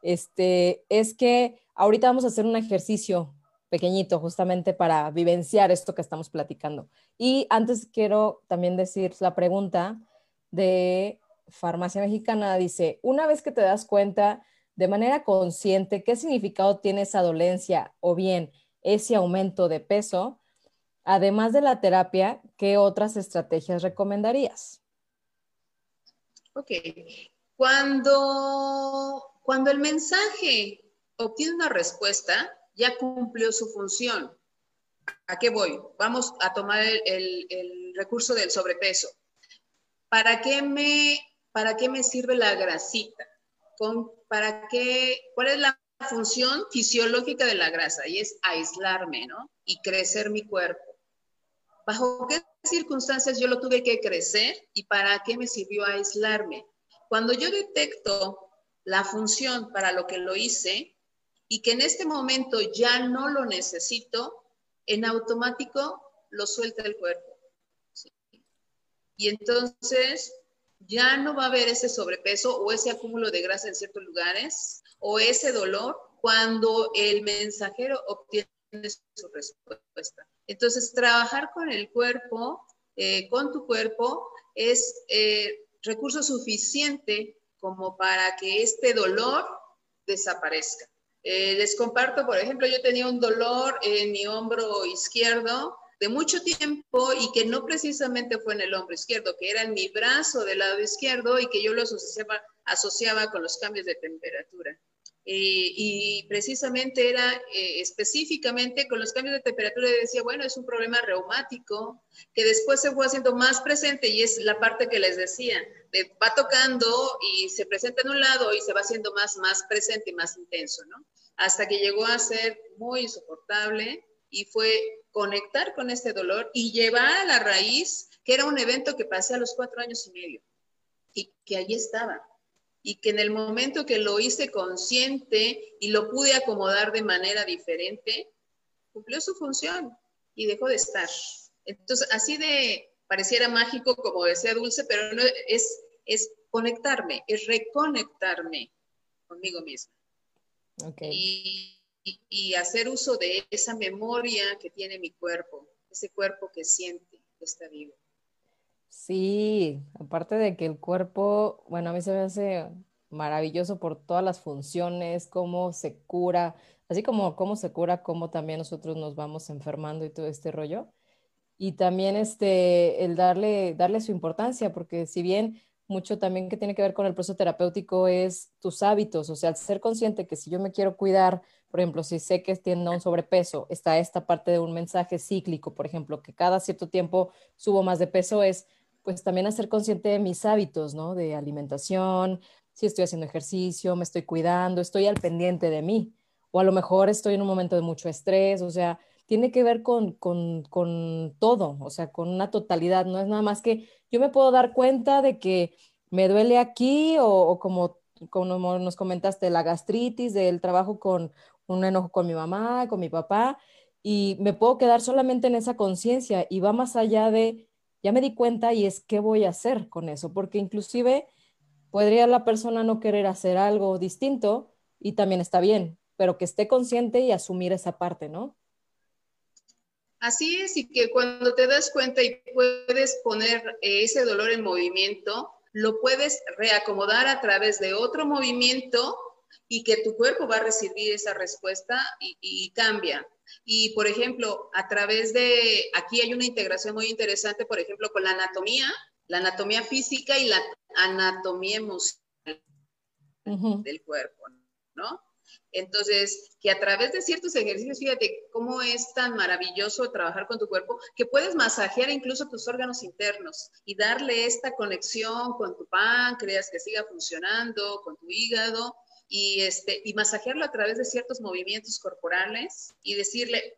Speaker 1: este, es que ahorita vamos a hacer un ejercicio pequeñito justamente para vivenciar esto que estamos platicando. Y antes quiero también decir la pregunta de Farmacia Mexicana, dice, una vez que te das cuenta de manera consciente qué significado tiene esa dolencia o bien ese aumento de peso, además de la terapia, ¿qué otras estrategias recomendarías?
Speaker 3: Ok, cuando, cuando el mensaje obtiene una respuesta, ya cumplió su función. ¿A qué voy? Vamos a tomar el, recurso del sobrepeso. ¿Para qué me, para qué me sirve la grasita? ¿Para qué? ¿Cuál es la función fisiológica de la grasa? Y es aislarme, ¿no? Y crecer mi cuerpo. ¿Bajo qué circunstancias yo lo tuve que crecer y para qué me sirvió aislarme? Cuando yo detecto la función para lo que lo hice y que en este momento ya no lo necesito, en automático lo suelta el cuerpo. Y entonces ya no va a haber ese sobrepeso o ese acúmulo de grasa en ciertos lugares o ese dolor cuando el mensajero obtiene su respuesta. Entonces, trabajar con el cuerpo, eh, con tu cuerpo, es eh, recurso suficiente como para que este dolor desaparezca. Eh, les comparto, por ejemplo, yo tenía un dolor en mi hombro izquierdo de mucho tiempo y que no precisamente fue en el hombro izquierdo, que era en mi brazo del lado izquierdo y que yo lo asociaba, asociaba con los cambios de temperatura. Eh, y precisamente era eh, específicamente con los cambios de temperatura, decía, bueno, es un problema reumático, que después se fue haciendo más presente y es la parte que les decía, va tocando y se presenta en un lado y se va haciendo más, más presente y más intenso, ¿no? Hasta que llegó a ser muy insoportable y fue conectar con este dolor y llevar a la raíz, que era un evento que pasé a los cuatro años y medio y que allí estaba y que en el momento que lo hice consciente y lo pude acomodar de manera diferente, cumplió su función y dejó de estar. Entonces, así de pareciera mágico, como decía Dulce, pero no es, es conectarme, es reconectarme conmigo misma. Y, y, hacer uso de esa memoria que tiene mi cuerpo, ese cuerpo que siente, que está vivo.
Speaker 1: Sí, aparte de que el cuerpo, bueno, a mí se me hace maravilloso por todas las funciones, cómo se cura, así como cómo se cura, cómo también nosotros nos vamos enfermando y todo este rollo. Y también este, el darle, darle su importancia, porque si bien mucho también que tiene que ver con el proceso terapéutico es tus hábitos, o sea, ser consciente que si yo me quiero cuidar, por ejemplo, si sé que tiendo un sobrepeso, está esta parte de un mensaje cíclico, por ejemplo, que cada cierto tiempo subo más de peso, es pues también hacer consciente de mis hábitos, ¿no? De alimentación, si estoy haciendo ejercicio, me estoy cuidando, estoy al pendiente de mí. O a lo mejor estoy en un momento de mucho estrés, o sea, tiene que ver con, con, con todo, o sea, con una totalidad. No es nada más que yo me puedo dar cuenta de que me duele aquí o, como, como nos comentaste, la gastritis, del trabajo con un enojo con mi mamá, con mi papá, y me puedo quedar solamente en esa conciencia y va más allá de ya me di cuenta y es qué voy a hacer con eso, porque inclusive podría la persona no querer hacer algo distinto y también está bien, pero que esté consciente y asumir esa parte, ¿no?
Speaker 3: Así es, y que cuando te das cuenta y puedes poner ese dolor en movimiento, lo puedes reacomodar a través de otro movimiento y que tu cuerpo va a recibir esa respuesta y, y cambia. Y, por ejemplo, a través de, aquí hay una integración muy interesante, por ejemplo, con la anatomía, la anatomía física y la anatomía emocional del cuerpo, ¿no? Entonces, que a través de ciertos ejercicios, fíjate cómo es tan maravilloso trabajar con tu cuerpo, que puedes masajear incluso tus órganos internos y darle esta conexión con tu páncreas, que siga funcionando, con tu hígado, y, este, y masajearlo a través de ciertos movimientos corporales y decirle,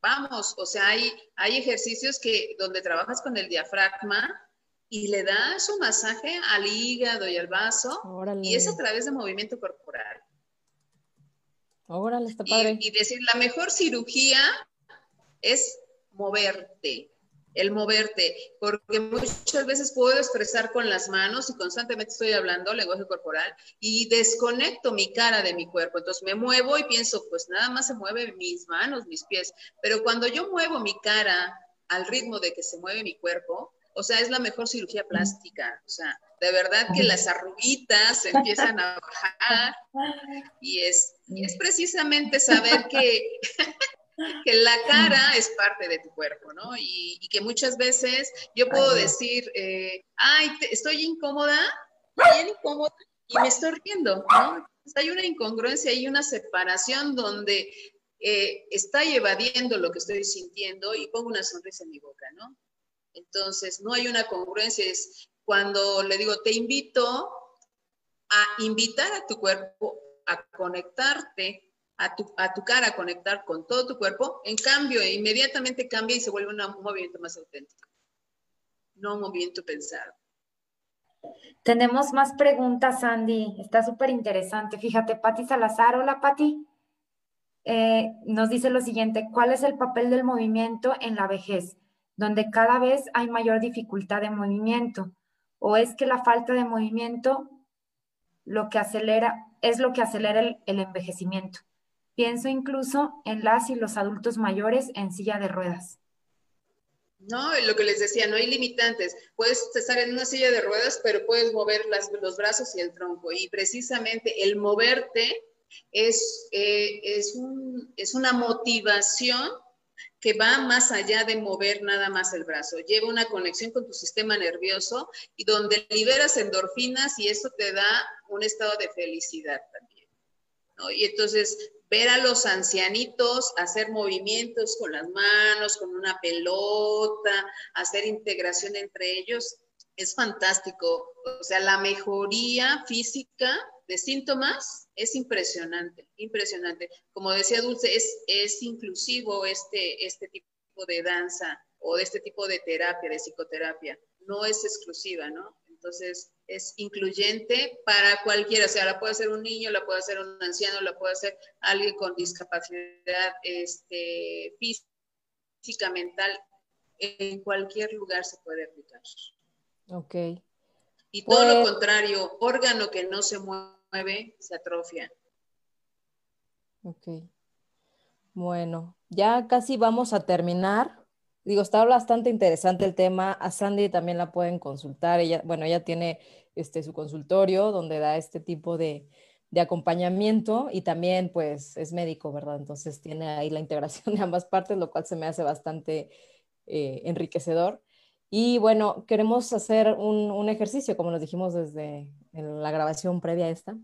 Speaker 3: vamos, o sea, hay, hay ejercicios que donde trabajas con el diafragma y le das un masaje al hígado y al vaso y es a través de movimiento corporal.
Speaker 1: Órale, está padre.
Speaker 3: Y, y decir, la mejor cirugía es moverte, el moverte, porque muchas veces puedo expresar con las manos y constantemente estoy hablando lenguaje corporal y desconecto mi cara de mi cuerpo. Entonces me muevo y pienso, pues nada más se mueven mis manos, mis pies. Pero cuando yo muevo mi cara al ritmo de que se mueve mi cuerpo, o sea, es la mejor cirugía plástica. O sea, de verdad que las arruguitas empiezan a bajar y es, y es precisamente saber que que la cara es parte de tu cuerpo, ¿no? Y, que muchas veces yo puedo decir, eh, ay, estoy incómoda, bien incómoda, y me estoy riendo, ¿no? hay una incongruencia y una separación donde eh, está evadiendo lo que estoy sintiendo y pongo una sonrisa en mi boca, ¿no? Entonces, no hay una congruencia, es cuando le digo, te invito a invitar a tu cuerpo a conectarte a tu, a tu cara, conectar con todo tu cuerpo, en cambio, inmediatamente cambia y se vuelve un movimiento más auténtico, no un movimiento pensado.
Speaker 2: Tenemos más preguntas, Andy. Está súper interesante. Fíjate, Patti Salazar. Hola, Patti. Eh, nos dice lo siguiente, ¿cuál es el papel del movimiento en la vejez, donde cada vez hay mayor dificultad de movimiento? ¿O es que la falta de movimiento lo que acelera, es lo que acelera el envejecimiento? Pienso incluso en las y los adultos mayores en silla de ruedas.
Speaker 3: No, lo que les decía, no hay limitantes. Puedes estar en una silla de ruedas, pero puedes mover los brazos y el tronco. Y precisamente el moverte es, eh, es, es una motivación que va más allá de mover nada más el brazo. Lleva una conexión con tu sistema nervioso y donde liberas endorfinas y eso te da un estado de felicidad también. Y entonces ver a los ancianitos hacer movimientos con las manos, con una pelota, hacer integración entre ellos, es fantástico. O sea, la mejoría física de síntomas es impresionante, impresionante. Como decía Dulce, es, es inclusivo este, este tipo de danza o de este tipo de terapia, de psicoterapia. No es exclusiva, ¿no? Entonces, es incluyente para cualquiera, o sea, la puede hacer un niño, la puede hacer un anciano, la puede hacer alguien con discapacidad este, física, mental, en cualquier lugar se puede aplicar.
Speaker 1: Ok.
Speaker 3: Y todo lo pues contrario, órgano que no se mueve se atrofia.
Speaker 1: Ok. Bueno, ya casi vamos a terminar. Digo, está bastante interesante el tema. A Sandy también la pueden consultar. Ella, bueno, ella tiene este, su consultorio donde da este tipo de, acompañamiento y también pues es médico, ¿verdad? Entonces tiene ahí la integración de ambas partes, lo cual se me hace bastante eh, enriquecedor. Y bueno, queremos hacer un, un, ejercicio, como nos dijimos desde la grabación previa a esta.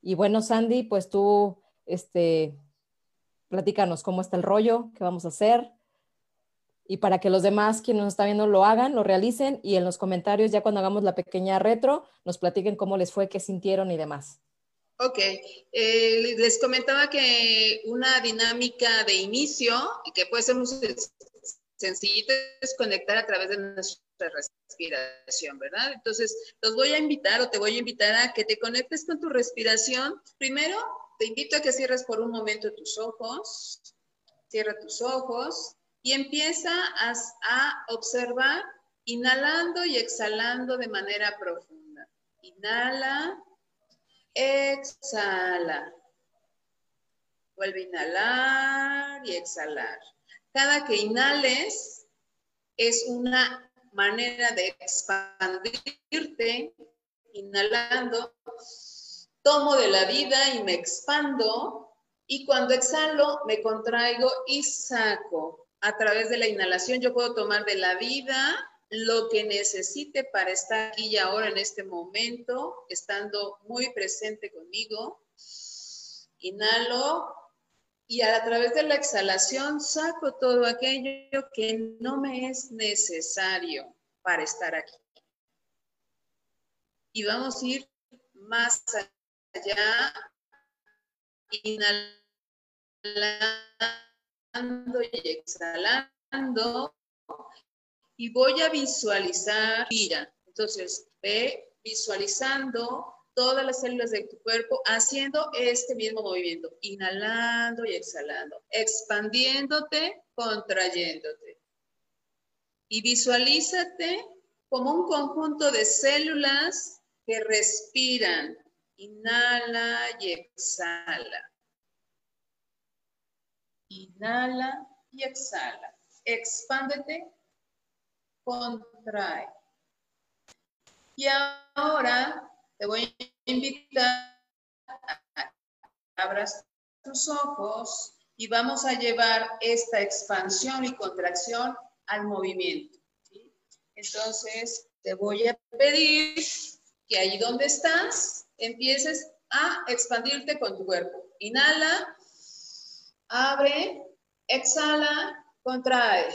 Speaker 1: Y bueno, Sandy, pues tú, este, platícanos cómo está el rollo, qué vamos a hacer, y para que los demás quienes nos están viendo lo hagan, lo realicen y en los comentarios ya cuando hagamos la pequeña retro nos platiquen cómo les fue, qué sintieron y demás.
Speaker 3: Ok, eh, les comentaba que una dinámica de inicio que puede ser muy sencillita es conectar a través de nuestra respiración, ¿verdad? Entonces, los voy a invitar o te voy a invitar a que te conectes con tu respiración. Primero, te invito a que cierres por un momento tus ojos. Cierra tus ojos y empieza a, observar inhalando y exhalando de manera profunda. Inhala, exhala. Vuelve a inhalar y exhalar. Cada que inhales es una manera de expandirte, inhalando, tomo de la vida y me expando, y cuando exhalo me contraigo y saco a través de la inhalación yo puedo tomar de la vida lo que necesite para estar aquí y ahora en este momento, estando muy presente conmigo. Inhalo y a través de la exhalación saco todo aquello que no me es necesario para estar aquí. Y vamos a ir más allá, inhalando y exhalando. Y voy a visualizar, mira, entonces ve visualizando todas las células de tu cuerpo haciendo este mismo movimiento, inhalando y exhalando, expandiéndote, contrayéndote. Y visualízate como un conjunto de células que respiran. Inhala y exhala. Inhala y exhala. Expándete, contrae. Y ahora te voy a invitar a abras tus ojos y vamos a llevar esta expansión y contracción al movimiento. Entonces, te voy a pedir que ahí donde estás, empieces a expandirte con tu cuerpo. Inhala, abre, exhala, contrae.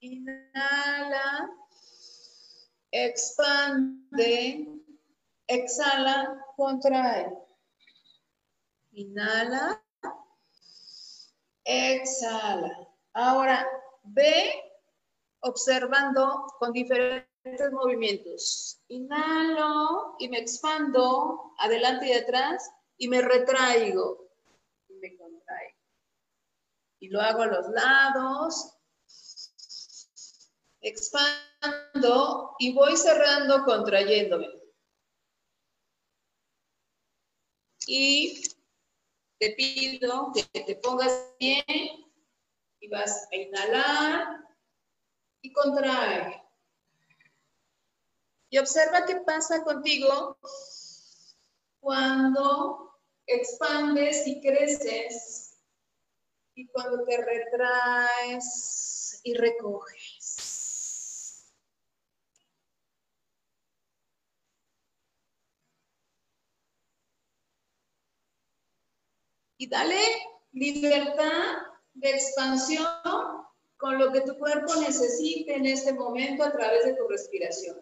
Speaker 3: Inhala, expande, exhala, contrae. Inhala, exhala. Ahora ve observando con diferentes movimientos. Inhalo y me expando adelante y atrás y me retraigo y me contraigo. Y lo hago a los lados. Expando y voy cerrando contrayéndome. Y te pido que te pongas bien y vas a inhalar y contrae. Y observa qué pasa contigo cuando expandes y creces y cuando te retraes y recoges. y dale libertad de expansión con lo que tu cuerpo necesite en este momento a través de tu respiración.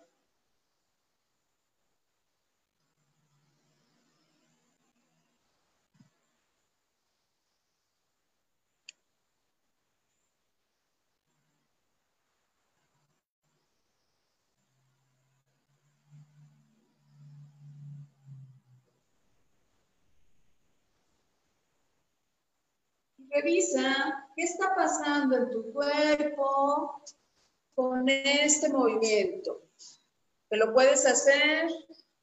Speaker 3: Revisa qué está pasando en tu cuerpo con este movimiento. Te lo puedes hacer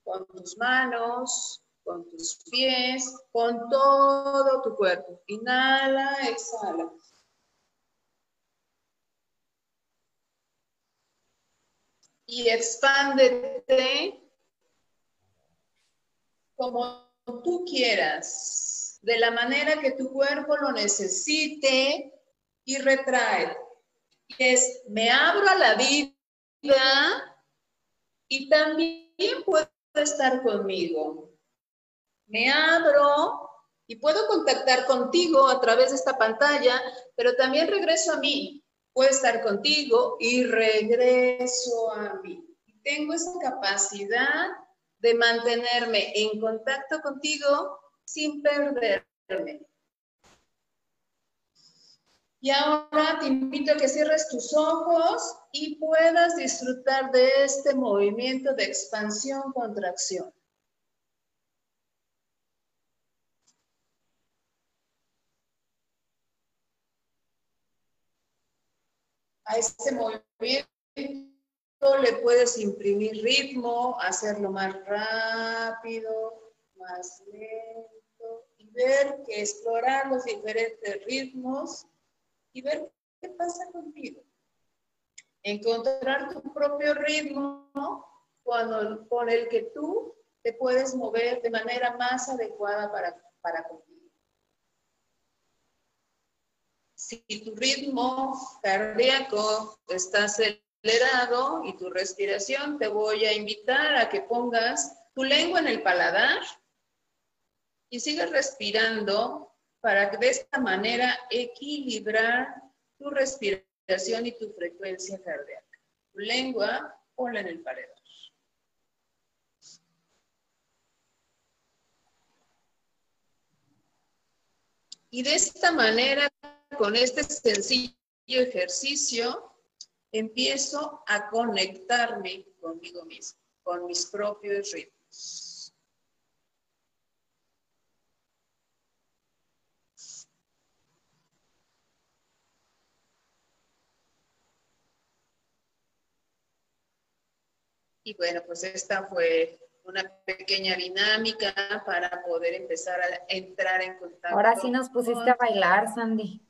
Speaker 3: con tus manos, con tus pies, con todo tu cuerpo. Inhala, exhala. Y expándete como tú quieras de la manera que tu cuerpo lo necesite y retrae. Es, me abro a la vida y también puedo estar conmigo. Me abro y puedo contactar contigo a través de esta pantalla, pero también regreso a mí. Puedo estar contigo y regreso a mí. Tengo esa capacidad de mantenerme en contacto contigo sin perderme. Y ahora te invito a que cierres tus ojos y puedas disfrutar de este movimiento de expansión-contracción. A este movimiento le puedes imprimir ritmo, hacerlo más rápido, más lento ver, que explorar los diferentes ritmos y ver qué pasa contigo. Encontrar tu propio ritmo cuando, con el que tú te puedes mover de manera más adecuada para, para contigo. Si tu ritmo cardíaco está acelerado y tu respiración, te voy a invitar a que pongas tu lengua en el paladar y sigues respirando para de esta manera equilibrar tu respiración y tu frecuencia cardíaca. Tu lengua, ponla en el paladar. Y de esta manera, con este sencillo ejercicio, empiezo a conectarme conmigo mismo, con mis propios ritmos. Y bueno, pues esta fue una pequeña dinámica para poder empezar a entrar en contacto.
Speaker 2: Ahora sí nos pusiste a bailar, Sandy.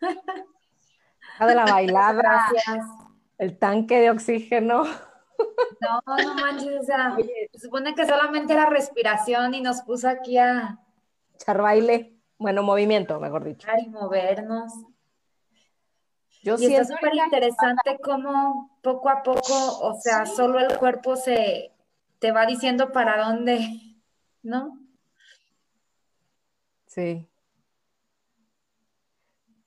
Speaker 1: de la bailada. Gracias. El tanque de oxígeno.
Speaker 2: No, no manches, o sea, se supone que solamente era respiración y nos puso aquí a...
Speaker 1: Echar baile, bueno, movimiento, mejor dicho.
Speaker 2: Y movernos. Yo y está súper interesante cómo poco a poco, o sea, solo el cuerpo se, te va diciendo para dónde, ¿no?
Speaker 1: Sí.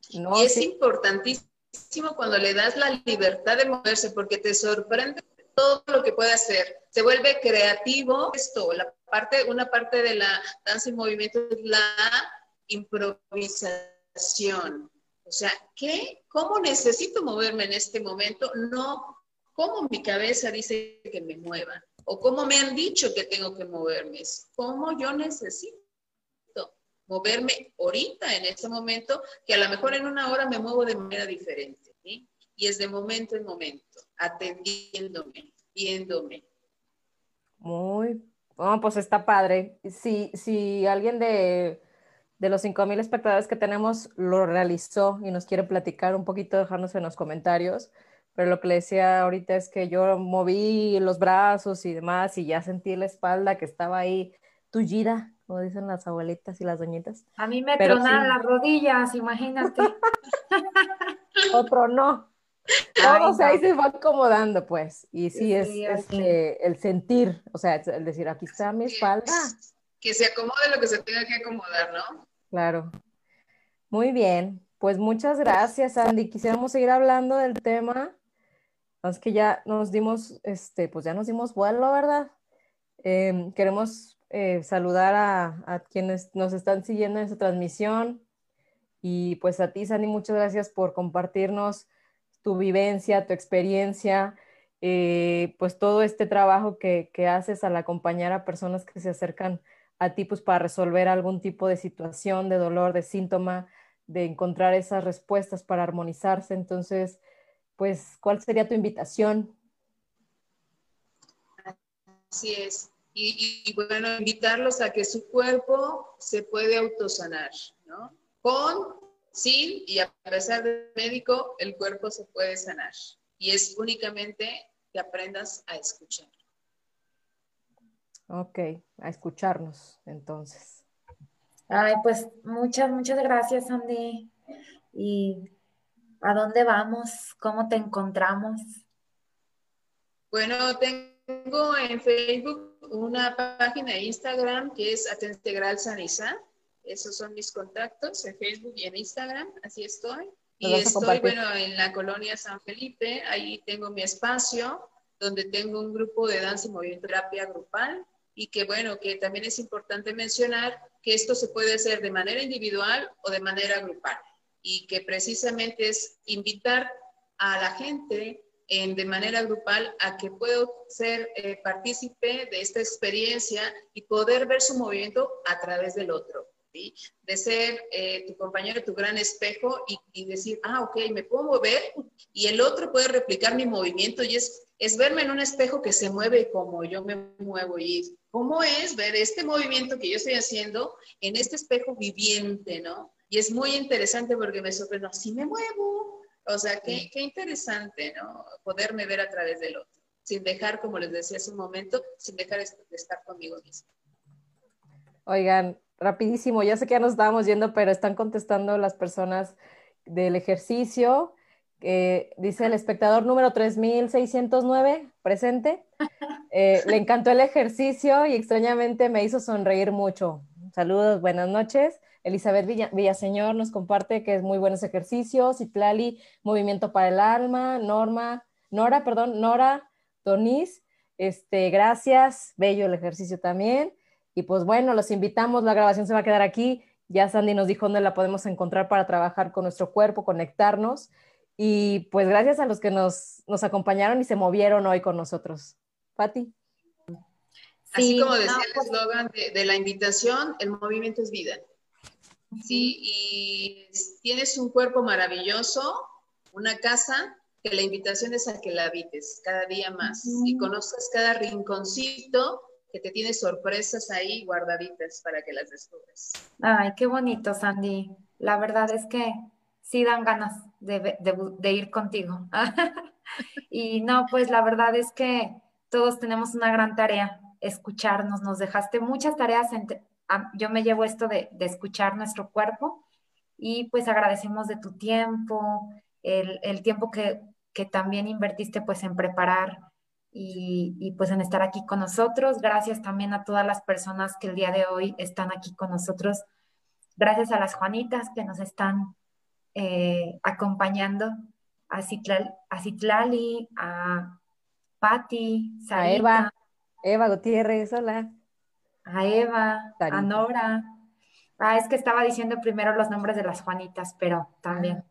Speaker 3: y es importantísimo cuando le das la libertad de moverse porque te sorprende todo lo que puede hacer. Se vuelve creativo. Esto, la parte, una parte de la danza y movimiento es la improvisación. O sea, ¿qué? ¿Cómo necesito moverme en este momento? No, ¿cómo mi cabeza dice que me mueva? o cómo me han dicho que tengo que moverme, cómo yo necesito moverme ahorita, en este momento, que a lo mejor en una hora me muevo de manera diferente, y es de momento en momento, atendiéndome, viéndome.
Speaker 1: Muy, bueno, pues está padre. Si, si alguien de, de los 5.000 espectadores que tenemos lo realizó y nos quiere platicar un poquito, dejarnos en los comentarios, pero lo que le decía ahorita es que yo moví los brazos y demás y ya sentí la espalda que estaba ahí tullida, como dicen las abuelitas y las doñitas.
Speaker 2: A mí me tronaron las rodillas, imagínate.
Speaker 1: Otro no. Todo ahí se va acomodando, pues. Y sí, es, este, el sentir, o sea, el decir, aquí está mi espalda.
Speaker 3: Que se acomode lo que se tenga que acomodar, ¿no?
Speaker 1: Claro. Muy bien. Pues muchas gracias, Andy. Quisiéramos seguir hablando del tema, es que ya nos dimos, este, pues ya nos dimos vuelo, ¿verdad? Em, queremos eh, saludar a, quienes nos están siguiendo en esta transmisión y pues a ti, Sandy, muchas gracias por compartirnos tu vivencia, tu experiencia, eh, pues todo este trabajo que, que, haces al acompañar a personas que se acercan a ti pues para resolver algún tipo de situación, de dolor, de síntoma, de encontrar esas respuestas para armonizarse. Entonces, pues, ¿cuál sería tu invitación?
Speaker 3: Así es. Y, bueno, invitarlos a que su cuerpo se puede autosanar, ¿no? Con, sin y a pesar del médico, el cuerpo se puede sanar. Y es únicamente que aprendas a escuchar.
Speaker 1: Ok, a escucharnos entonces.
Speaker 2: Ay, pues muchas, muchas gracias, Andy. Y ¿A dónde vamos? ¿Cómo te encontramos?
Speaker 3: Bueno, tengo en Facebook una página de Instagram que es Atentegral Sanizá. Esos son mis contactos en Facebook y en Instagram, así estoy. Y estoy, bueno, en la colonia San Felipe, ahí tengo mi espacio donde tengo un grupo de danza y movimiento terapia grupal y que bueno, que también es importante mencionar que esto se puede hacer de manera individual o de manera grupal y que precisamente es invitar a la gente en, de manera grupal a que pueda ser eh, partícipe de esta experiencia y poder ver su movimiento a través del otro. ¿sí? De ser eh, tu compañero, tu gran espejo y, y, decir, ah, ok, me puedo mover y el otro puede replicar mi movimiento y es, es verme en un espejo que se mueve como yo me muevo y cómo es ver este movimiento que yo estoy haciendo en este espejo viviente, ¿no? Y es muy interesante porque me sorprendo, así me muevo. O sea, qué, qué interesante, ¿no? Poderme ver a través del otro, sin dejar, como les decía hace un momento, sin dejar de estar conmigo mismo.
Speaker 1: Oigan, rapidísimo, ya sé que ya nos estábamos yendo, pero están contestando las personas del ejercicio dice el espectador número 3609, presente. Eh, le encantó el ejercicio y extrañamente me hizo sonreír mucho. Saludos, buenas noches. Elizabeth Villaseñor nos comparte que es muy buenos ejercicios. Itlali, movimiento para el alma. Norma, Nora, perdón, Nora, Donis, este, gracias. Bello el ejercicio también. Y pues bueno, los invitamos. La grabación se va a quedar aquí. Ya Sandy nos dijo dónde la podemos encontrar para trabajar con nuestro cuerpo, conectarnos. Y pues gracias a los que nos, nos acompañaron y se movieron hoy con nosotros. Patti.
Speaker 3: Así como decía el pues eslogan de, la invitación, el movimiento es vida. Sí, y tienes un cuerpo maravilloso, una casa, que la invitación es a que la habites cada día más y conozcas cada rinconcito que te tiene sorpresas ahí guardaditas para que las descubres.
Speaker 2: Ay, qué bonito, Sandy. La verdad es que sí dan ganas de, ir contigo. y no, pues la verdad es que todos tenemos una gran tarea escucharnos, nos dejaste muchas tareas, yo me llevo esto de, escuchar nuestro cuerpo y pues agradecemos de tu tiempo, el, tiempo que, también invertiste pues en preparar y, y, pues en estar aquí con nosotros. Gracias también a todas las personas que el día de hoy están aquí con nosotros. Gracias a las Juanitas que nos están eh, acompañando, a, Citlali, a Patti,
Speaker 1: a Eva. Eva Gutiérrez, hola.
Speaker 2: A Eva, a Nora. Ah, es que estaba diciendo primero los nombres de las Juanitas, pero también.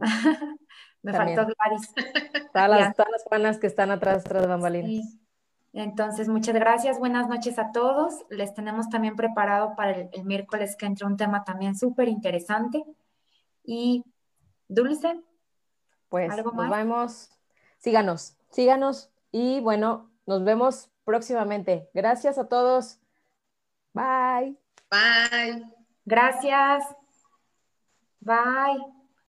Speaker 2: Ah, Me faltó Gladys.
Speaker 1: Todas las, Juanas que están atrás, tras bambalinas.
Speaker 2: Entonces, muchas gracias. Buenas noches a todos. Les tenemos también preparado para el, miércoles que entra un tema también súper interesante. Y Dulce,
Speaker 1: pues ¿algo más? nos vemos. Síganos, síganos y bueno, nos vemos próximamente. Gracias a todos. Bye.
Speaker 3: Bye.
Speaker 2: Gracias. Bye.